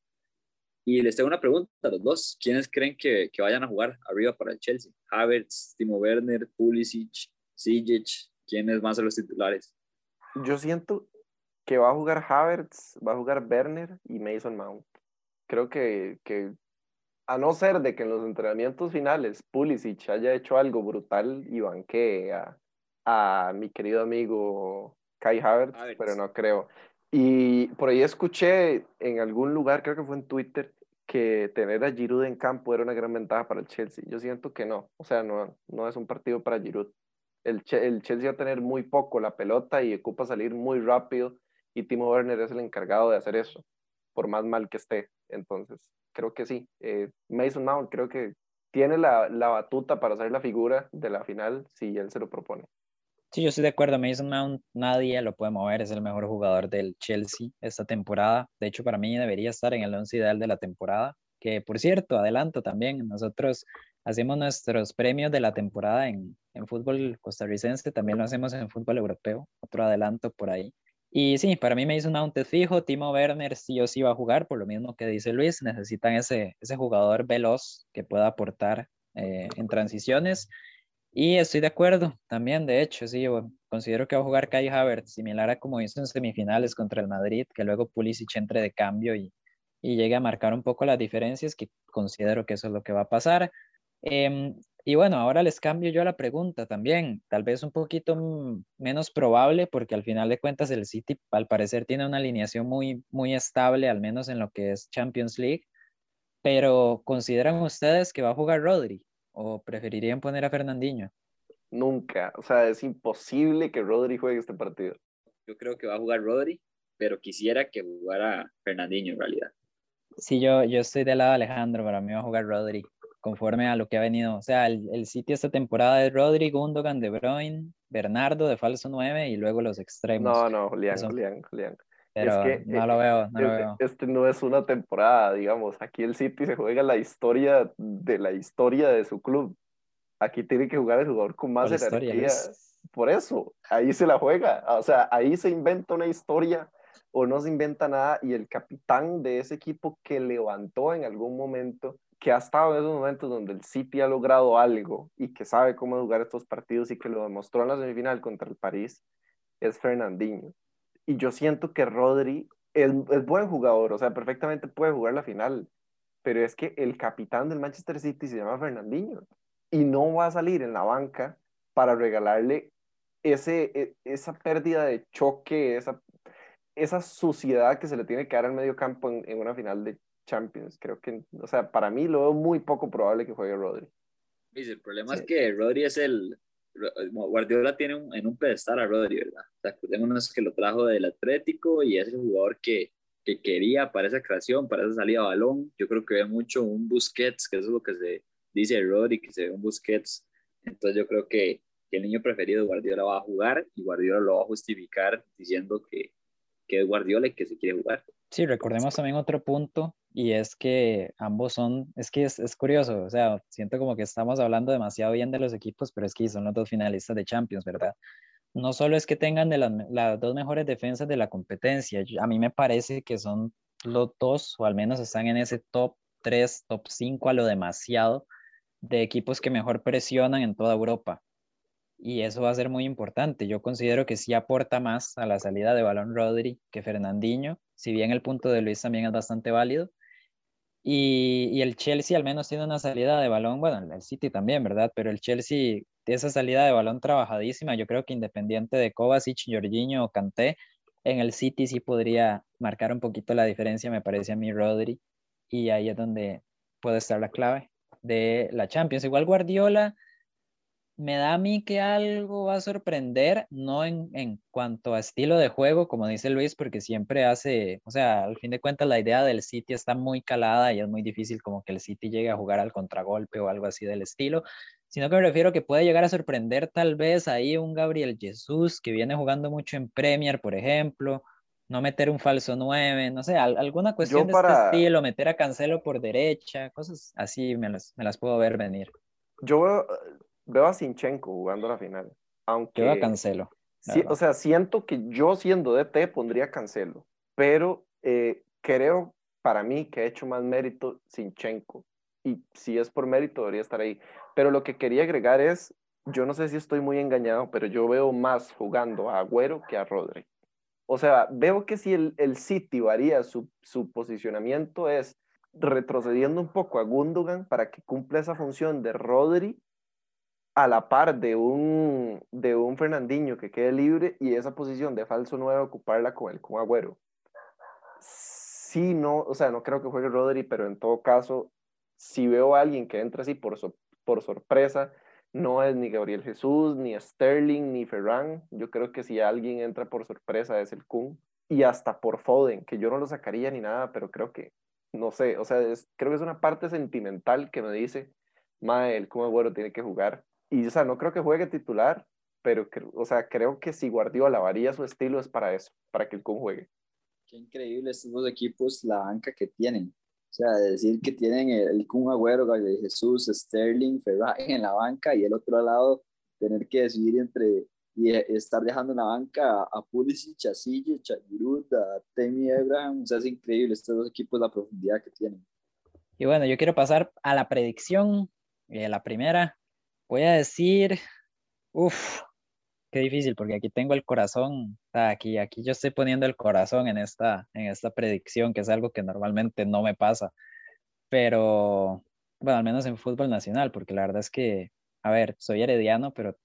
Y les tengo una pregunta a los dos. ¿Quiénes creen que, que, vayan a jugar arriba para el Chelsea? Havertz, Timo Werner, Pulisic, Sijic. ¿Quiénes más son los titulares? Yo siento que va a jugar Havertz, va a jugar Werner y Mason Mount. Creo que, que a no ser de que en los entrenamientos finales Pulisic haya hecho algo brutal y banquee a, a mi querido amigo Kai Havertz, pero no creo. Y por ahí escuché en algún lugar, creo que fue en Twitter, que tener a Giroud en campo era una gran ventaja para el Chelsea. Yo siento que no, o sea, no, no es un partido para Giroud. El, el Chelsea va a tener muy poco la pelota y ocupa salir muy rápido y Timo Werner es el encargado de hacer eso, por más mal que esté. Entonces, creo que sí. Eh, Mason Mount creo que tiene la, la, batuta para ser la figura de la final si él se lo propone. Sí, yo estoy de acuerdo. Mason Mount nadie lo puede mover. Es el mejor jugador del Chelsea esta temporada. De hecho, para mí debería estar en el once ideal de la temporada. Que, por cierto, adelanto también. Nosotros hacemos nuestros premios de la temporada en, en fútbol costarricense. También lo hacemos en fútbol europeo. Otro adelanto por ahí. Y sí, para mí me hizo un Mount fijo. Timo Werner sí o sí va a jugar, por lo mismo que dice Luis. Necesitan ese, ese jugador veloz que pueda aportar eh, en transiciones. Y estoy de acuerdo también, de hecho, sí, considero que va a jugar Kai Havertz, similar a como hizo en semifinales contra el Madrid, que luego Pulisic entre de cambio y, y llegue a marcar un poco las diferencias, que considero que eso es lo que va a pasar. Em, y bueno, ahora les cambio yo la pregunta también, tal vez un poquito menos probable, porque al final de cuentas el City al parecer tiene una alineación muy, muy estable, al menos en lo que es Champions League, pero ¿consideran ustedes que va a jugar Rodri o preferirían poner a Fernandinho? Nunca, o sea, es imposible que Rodri juegue este partido. Yo creo que va a jugar Rodri, pero quisiera que jugara Fernandinho en realidad. Sí, yo, yo estoy del lado de Alejandro, para mí va a jugar Rodri conforme a lo que ha venido. O sea, el, el sitio esta temporada es Rodri, Gundogan, De Bruyne, Bernardo de falso 9 y luego los extremos. No, no, Julián, Julián, Julián. Pero es que, no lo veo, no este, lo veo. Este no es una temporada, digamos. Aquí el City se juega la historia de la historia de su club. Aquí tiene que jugar el jugador con más jerarquía. Por eso, ahí se la juega. O sea, ahí se inventa una historia o no se inventa nada y el capitán de ese equipo que levantó en algún momento que ha estado en esos momentos donde el City ha logrado algo y que sabe cómo jugar estos partidos y que lo demostró en la semifinal contra el París, es Fernandinho. Y yo siento que Rodri es, es buen jugador, o sea, perfectamente puede jugar la final, pero es que el capitán del Manchester City se llama Fernandinho y no va a salir en la banca para regalarle ese, e, esa pérdida de choque, esa, esa suciedad que se le tiene que dar al medio campo en, en una final de, Champions. Creo que, o sea, para mí lo veo muy poco probable que juegue Rodri. El problema es que Rodri es el. Guardiola tiene en un pedestal a Rodri, ¿verdad? O sea, acordémonos que lo trajo del Atlético y es el jugador que, que quería para esa creación, para esa salida a balón. Yo creo que ve mucho un Busquets, que eso es lo que se dice de Rodri, que se ve un Busquets. Entonces, yo creo que, que el niño preferido Guardiola va a jugar y Guardiola lo va a justificar diciendo que, que es Guardiola y que se quiere jugar. Sí, recordemos también otro punto y es que ambos son, es que es, es, curioso, o sea, siento como que estamos hablando demasiado bien de los equipos, pero es que son los dos finalistas de Champions, ¿verdad? No solo es que tengan de las, las dos mejores defensas de la competencia, a mí me parece que son los dos, o al menos están en ese top 3, top 5 a lo demasiado de equipos que mejor presionan en toda Europa. Y eso va a ser muy importante. Yo considero que sí aporta más a la salida de balón Rodri que Fernandinho, si bien el punto de Luis también es bastante válido, y, el Chelsea al menos tiene una salida de balón, bueno, el City también, ¿verdad? Pero el Chelsea, esa salida de balón trabajadísima, yo creo que independiente de Kovacic, Jorginho o Kanté, en el City sí podría marcar un poquito la diferencia, me parece a mí Rodri, y ahí es donde puede estar la clave. de la Champions. Igual Guardiola me da a mí que algo va a sorprender, no en, en, cuanto a estilo de juego, como dice Luis, porque siempre hace, o sea, al fin de cuentas la idea del City está muy calada y es muy difícil como que el City llegue a jugar al contragolpe o algo así del estilo, sino que me refiero que puede llegar a sorprender tal vez ahí un Gabriel Jesús que viene jugando mucho en Premier, por ejemplo, no meter un falso 9, no sé, alguna cuestión de este estilo, meter a Cancelo por derecha, cosas así me las, me las puedo ver venir. Yo veo, veo a Sinchenko jugando la final. Aunque, yo a Cancelo. Sí, o sea, siento que yo siendo DT pondría Cancelo, pero eh, creo para mí que ha hecho más mérito Sinchenko. Y si es por mérito, debería estar ahí. Pero lo que quería agregar es, yo no sé si estoy muy engañado, pero yo veo más jugando a Agüero que a Rodri. O sea, veo que si el, el City varía su, su posicionamiento es retrocediendo un poco a Gundogan para que cumpla esa función de Rodri a la par de un, de un Fernandinho que quede libre y esa posición de falso 9 ocuparla con el con Agüero. Sí, no, o sea, no creo que juegue Rodri, pero en todo caso, si veo a alguien que entra así por, por sorpresa, no es ni Gabriel Jesús, ni Sterling, ni Ferran. Yo creo que si alguien entra por sorpresa es el Kun. Y hasta por Foden, que yo no lo sacaría ni nada, pero creo que, no sé, o sea, creo que es una parte sentimental que me dice, mae, el Kun Agüero tiene que jugar y, o sea, no creo que juegue titular, pero, o sea, creo que si Guardiola varía su estilo es para eso, para que el Kun juegue. Qué increíble estos dos equipos, la banca que tienen. O sea, decir que tienen el, Kun Agüero, Gabriel Jesús, Sterling, Ferrari en la banca y el otro lado tener que decidir entre y estar dejando en la banca a Pulisic, a Sille, a Temi Abraham. O sea, es increíble estos dos equipos, la profundidad que tienen. Y bueno, yo quiero pasar a la predicción. Eh, la primera, Voy a decir, uff, qué difícil, porque aquí tengo el corazón, aquí, aquí yo estoy poniendo el corazón en esta, en esta predicción, que es algo que normalmente no me pasa, pero bueno, al menos en fútbol nacional, porque la verdad es que, a ver, soy herediano, pero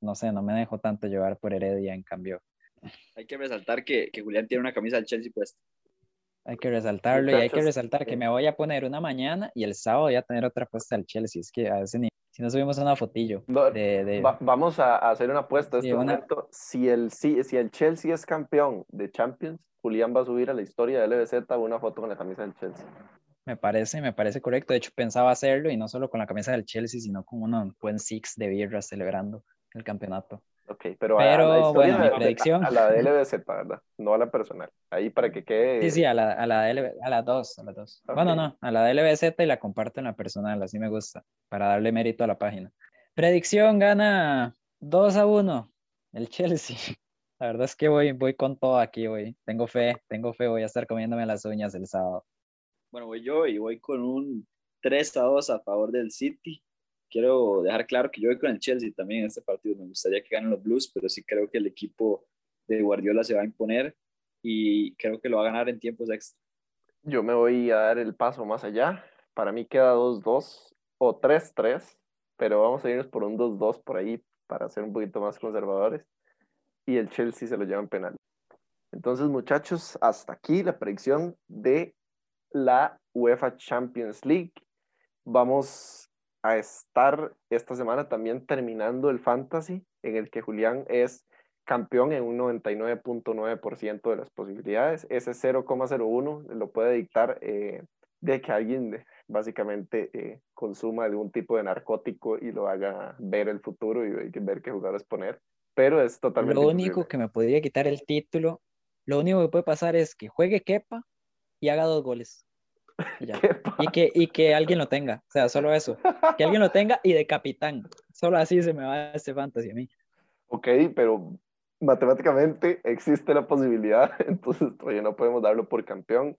no sé, no me dejo tanto llevar por Heredia, en cambio. Hay que resaltar que, que Julián tiene una camisa del Chelsea puesta. Hay que resaltarlo y hay que resaltar que me voy a poner una mañana y el sábado voy a tener otra puesta del Chelsea. Es que a ese nivel si no subimos una fotillo. de, vamos a, hacer una apuesta este momento. Si el, si, si el Chelsea es campeón de Champions, Julián va a subir a la historia de LBZ una foto con la camisa del Chelsea. Me parece, me parece correcto. De hecho, pensaba hacerlo y no solo con la camisa del Chelsea, sino con un buen six de birra celebrando el campeonato. Ok, pero, a, la bueno, mi predicción. A, la de LBZ, ¿verdad? No a la personal. Ahí para que quede. Sí, sí, a la, a la, de a la dos, a la dos. Bueno, no, a la de LBZ y la comparto en la personal, así me gusta, para darle mérito a la página. Predicción gana 2 a 1 el Chelsea. La verdad es que voy, voy con todo aquí, hoy. Tengo fe, tengo fe, voy a estar comiéndome las uñas el sábado. Bueno, voy yo y voy con un 3 a 2 a favor del City quiero dejar claro que yo voy con el Chelsea también en este partido. Me gustaría que ganen los Blues, pero sí creo que el equipo de Guardiola se va a imponer y creo que lo va a ganar en tiempos extra. Yo me voy a dar el paso más allá. Para mí queda 2-2 o 3-3, pero vamos a irnos por un 2-2 por ahí para ser un poquito más conservadores. Y el Chelsea se lo lleva en penal. Entonces, muchachos, hasta aquí la predicción de la UEFA Champions League. Vamos a estar esta semana también terminando el fantasy, en el que Julián es campeón en un 99.9% de las posibilidades. Ese 0,01 lo puede dictar eh, de que alguien básicamente eh, consuma algún tipo de narcótico y lo haga ver el futuro y ver qué jugadores poner. Pero es totalmente. Lo único que me podría quitar el título, lo único que puede pasar es que juegue Kepa y haga dos goles. Y, que, y que alguien lo tenga, o sea, solo eso. Que alguien lo tenga y de capitán. Solo así se me va este fantasy a mí. Ok, pero matemáticamente existe la posibilidad, entonces todavía no podemos darlo por campeón.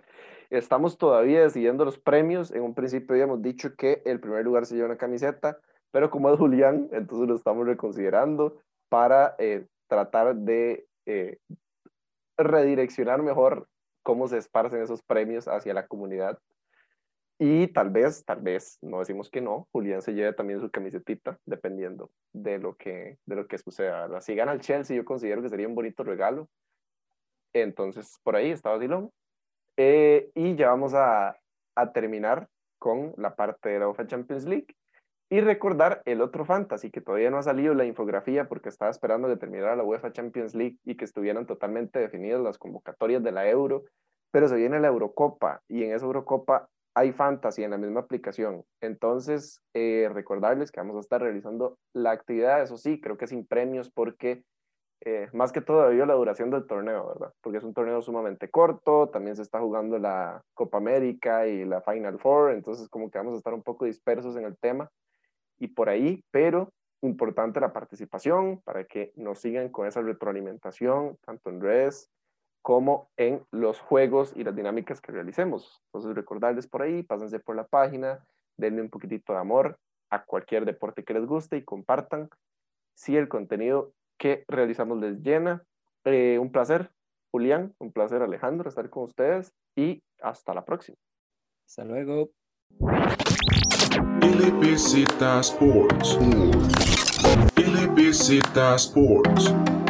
Estamos todavía decidiendo los premios. En un principio habíamos dicho que el primer lugar se lleva una camiseta, pero como es Julián, entonces lo estamos reconsiderando para eh, tratar de eh, redireccionar mejor cómo se esparcen esos premios hacia la comunidad. Y tal vez, tal vez, no decimos que no, Julián se lleve también su camisetita, dependiendo de lo que, de lo que suceda. Si gana el Chelsea, yo considero que sería un bonito regalo. Entonces, por ahí está Basilón. Eh, y ya vamos a, a terminar con la parte de la UEFA Champions League. Y recordar el otro fantasy, que todavía no ha salido la infografía porque estaba esperando que terminara la UEFA Champions League y que estuvieran totalmente definidas las convocatorias de la Euro, pero se viene la Eurocopa y en esa Eurocopa hay fantasy en la misma aplicación. Entonces, eh, recordarles que vamos a estar realizando la actividad, eso sí, creo que sin premios porque eh, más que todo debido a la duración del torneo, ¿verdad? Porque es un torneo sumamente corto, también se está jugando la Copa América y la Final Four, entonces como que vamos a estar un poco dispersos en el tema y por ahí, pero importante la participación para que nos sigan con esa retroalimentación, tanto en redes como en los juegos y las dinámicas que realicemos. Entonces recordarles por ahí, pásense por la página, denle un poquitito de amor a cualquier deporte que les guste y compartan si el contenido que realizamos les llena. Eh, un placer, Julián, un placer, Alejandro, estar con ustedes y hasta la próxima. Hasta luego. LBZ Sports. LBZ Sports.